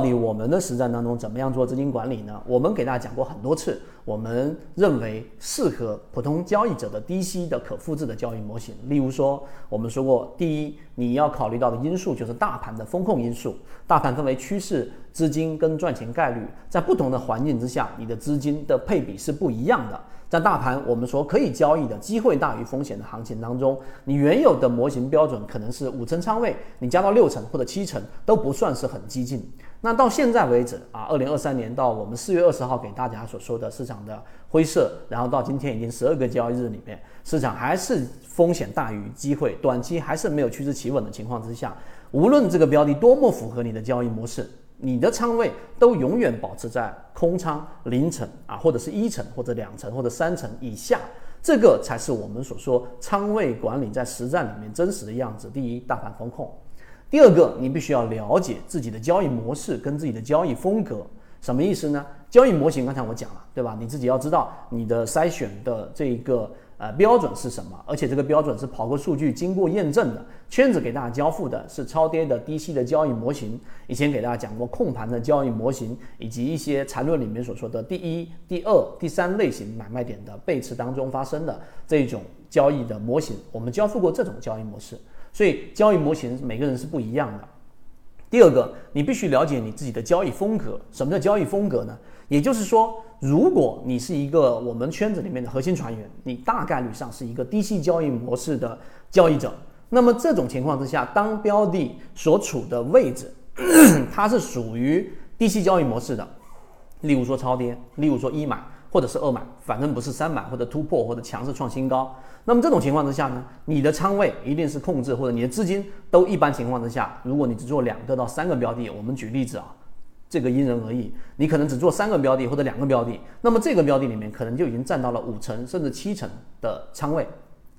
到底我们的实战当中怎么样做资金管理呢？我们给大家讲过很多次，我们认为适合普通交易者的低息的可复制的交易模型。例如说，我们说过，第一，你要考虑到的因素就是大盘的风控因素。大盘分为趋势、资金跟赚钱概率，在不同的环境之下，你的资金的配比是不一样的。在大盘我们说可以交易的机会大于风险的行情当中，你原有的模型标准可能是五成仓位，你加到六成或者七成都不算是很激进。那到现在为止啊，二零二三年到我们四月二十号给大家所说的市场的灰色，然后到今天已经十二个交易日里面，市场还是风险大于机会，短期还是没有趋势企稳的情况之下，无论这个标的多么符合你的交易模式。你的仓位都永远保持在空仓零成啊，或者是一成，或者两成，或者三成以下，这个才是我们所说仓位管理在实战里面真实的样子。第一，大盘风控；第二个，你必须要了解自己的交易模式跟自己的交易风格，什么意思呢？交易模型刚才我讲了，对吧？你自己要知道你的筛选的这个。呃，标准是什么？而且这个标准是跑过数据、经过验证的。圈子给大家交付的是超跌的低息的交易模型。以前给大家讲过控盘的交易模型，以及一些缠论里面所说的第一、第二、第三类型买卖点的背驰当中发生的这种交易的模型，我们交付过这种交易模式。所以交易模型每个人是不一样的。第二个，你必须了解你自己的交易风格。什么叫交易风格呢？也就是说，如果你是一个我们圈子里面的核心船员，你大概率上是一个低息交易模式的交易者。那么这种情况之下，当标的所处的位置，它是属于低息交易模式的，例如说超跌，例如说一买或者是二买，反正不是三买或者突破或者强势创新高。那么这种情况之下呢，你的仓位一定是控制，或者你的资金都一般情况之下，如果你只做两个到三个标的，我们举例子啊。这个因人而异，你可能只做三个标的或者两个标的，那么这个标的里面可能就已经占到了五成甚至七成的仓位，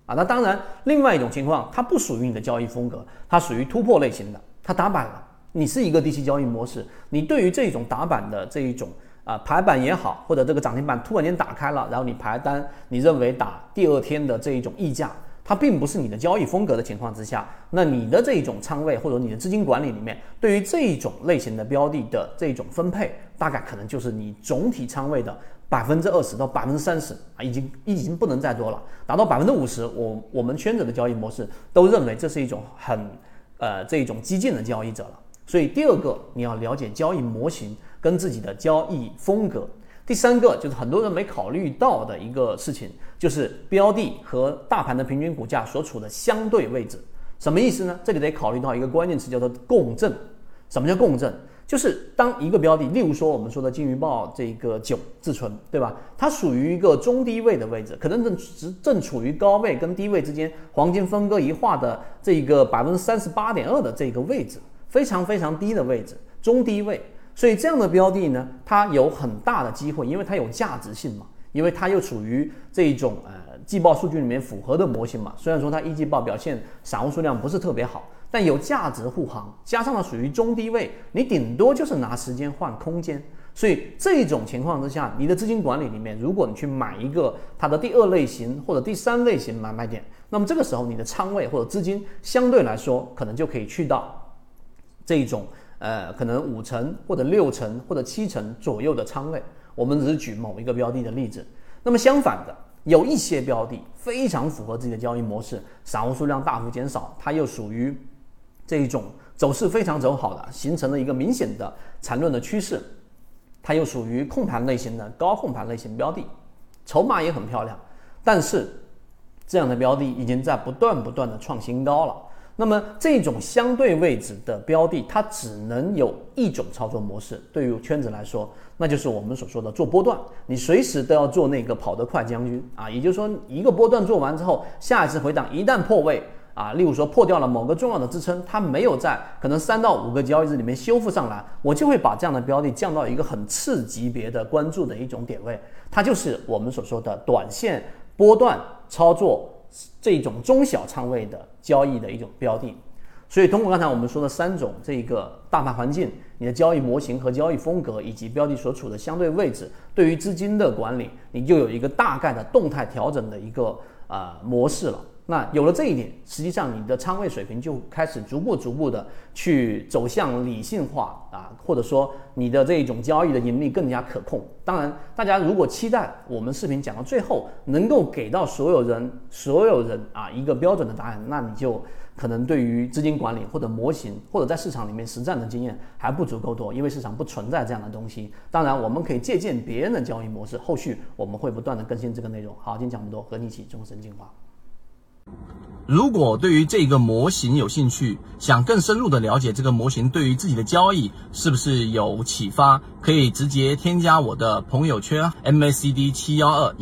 啊，那当然，另外一种情况，它不属于你的交易风格，它属于突破类型的，它打板了，你是一个低息交易模式，你对于这种打板的这一种啊排板也好，或者这个涨停板突然间打开了，然后你排单，你认为打第二天的这一种溢价。它并不是你的交易风格的情况之下，那你的这一种仓位或者你的资金管理里面，对于这一种类型的标的的这种分配，大概可能就是你总体仓位的百分之二十到百分之三十啊，已经已经不能再多了，达到百分之五十，我我们圈子的交易模式都认为这是一种很呃这种激进的交易者了。所以第二个你要了解交易模型跟自己的交易风格。第三个就是很多人没考虑到的一个事情，就是标的和大盘的平均股价所处的相对位置，什么意思呢？这里得考虑到一个关键词，叫做共振。什么叫共振？就是当一个标的，例如说我们说的金鱼报这个九自存，对吧？它属于一个中低位的位置，可能正正正处于高位跟低位之间黄金分割一画的这个百分之三十八点二的这个位置，非常非常低的位置，中低位。所以这样的标的呢，它有很大的机会，因为它有价值性嘛，因为它又处于这一种呃季报数据里面符合的模型嘛。虽然说它一季报表现散户数量不是特别好，但有价值护航，加上了属于中低位，你顶多就是拿时间换空间。所以这种情况之下，你的资金管理里面，如果你去买一个它的第二类型或者第三类型买卖点，那么这个时候你的仓位或者资金相对来说可能就可以去到这一种。呃，可能五成或者六成或者七成左右的仓位，我们只是举某一个标的的例子。那么相反的，有一些标的非常符合自己的交易模式，散户数量大幅减少，它又属于这一种走势非常走好的，形成了一个明显的缠论的趋势，它又属于控盘类型的高控盘类型标的，筹码也很漂亮，但是这样的标的已经在不断不断的创新高了。那么这种相对位置的标的，它只能有一种操作模式。对于圈子来说，那就是我们所说的做波段，你随时都要做那个跑得快将军啊。也就是说，一个波段做完之后，下一次回档一旦破位啊，例如说破掉了某个重要的支撑，它没有在可能三到五个交易日里面修复上来，我就会把这样的标的降到一个很次级别的关注的一种点位，它就是我们所说的短线波段操作。这种中小仓位的交易的一种标的，所以通过刚才我们说的三种这个大盘环境、你的交易模型和交易风格，以及标的所处的相对位置，对于资金的管理，你就有一个大概的动态调整的一个啊模式了。那有了这一点，实际上你的仓位水平就开始逐步逐步的去走向理性化啊，或者说你的这种交易的盈利更加可控。当然，大家如果期待我们视频讲到最后能够给到所有人所有人啊一个标准的答案，那你就可能对于资金管理或者模型或者在市场里面实战的经验还不足够多，因为市场不存在这样的东西。当然，我们可以借鉴别人的交易模式，后续我们会不断的更新这个内容。好，今天讲这么多，和你一起终身进化。如果对于这个模型有兴趣，想更深入的了解这个模型对于自己的交易是不是有启发，可以直接添加我的朋友圈 MACD 七幺二。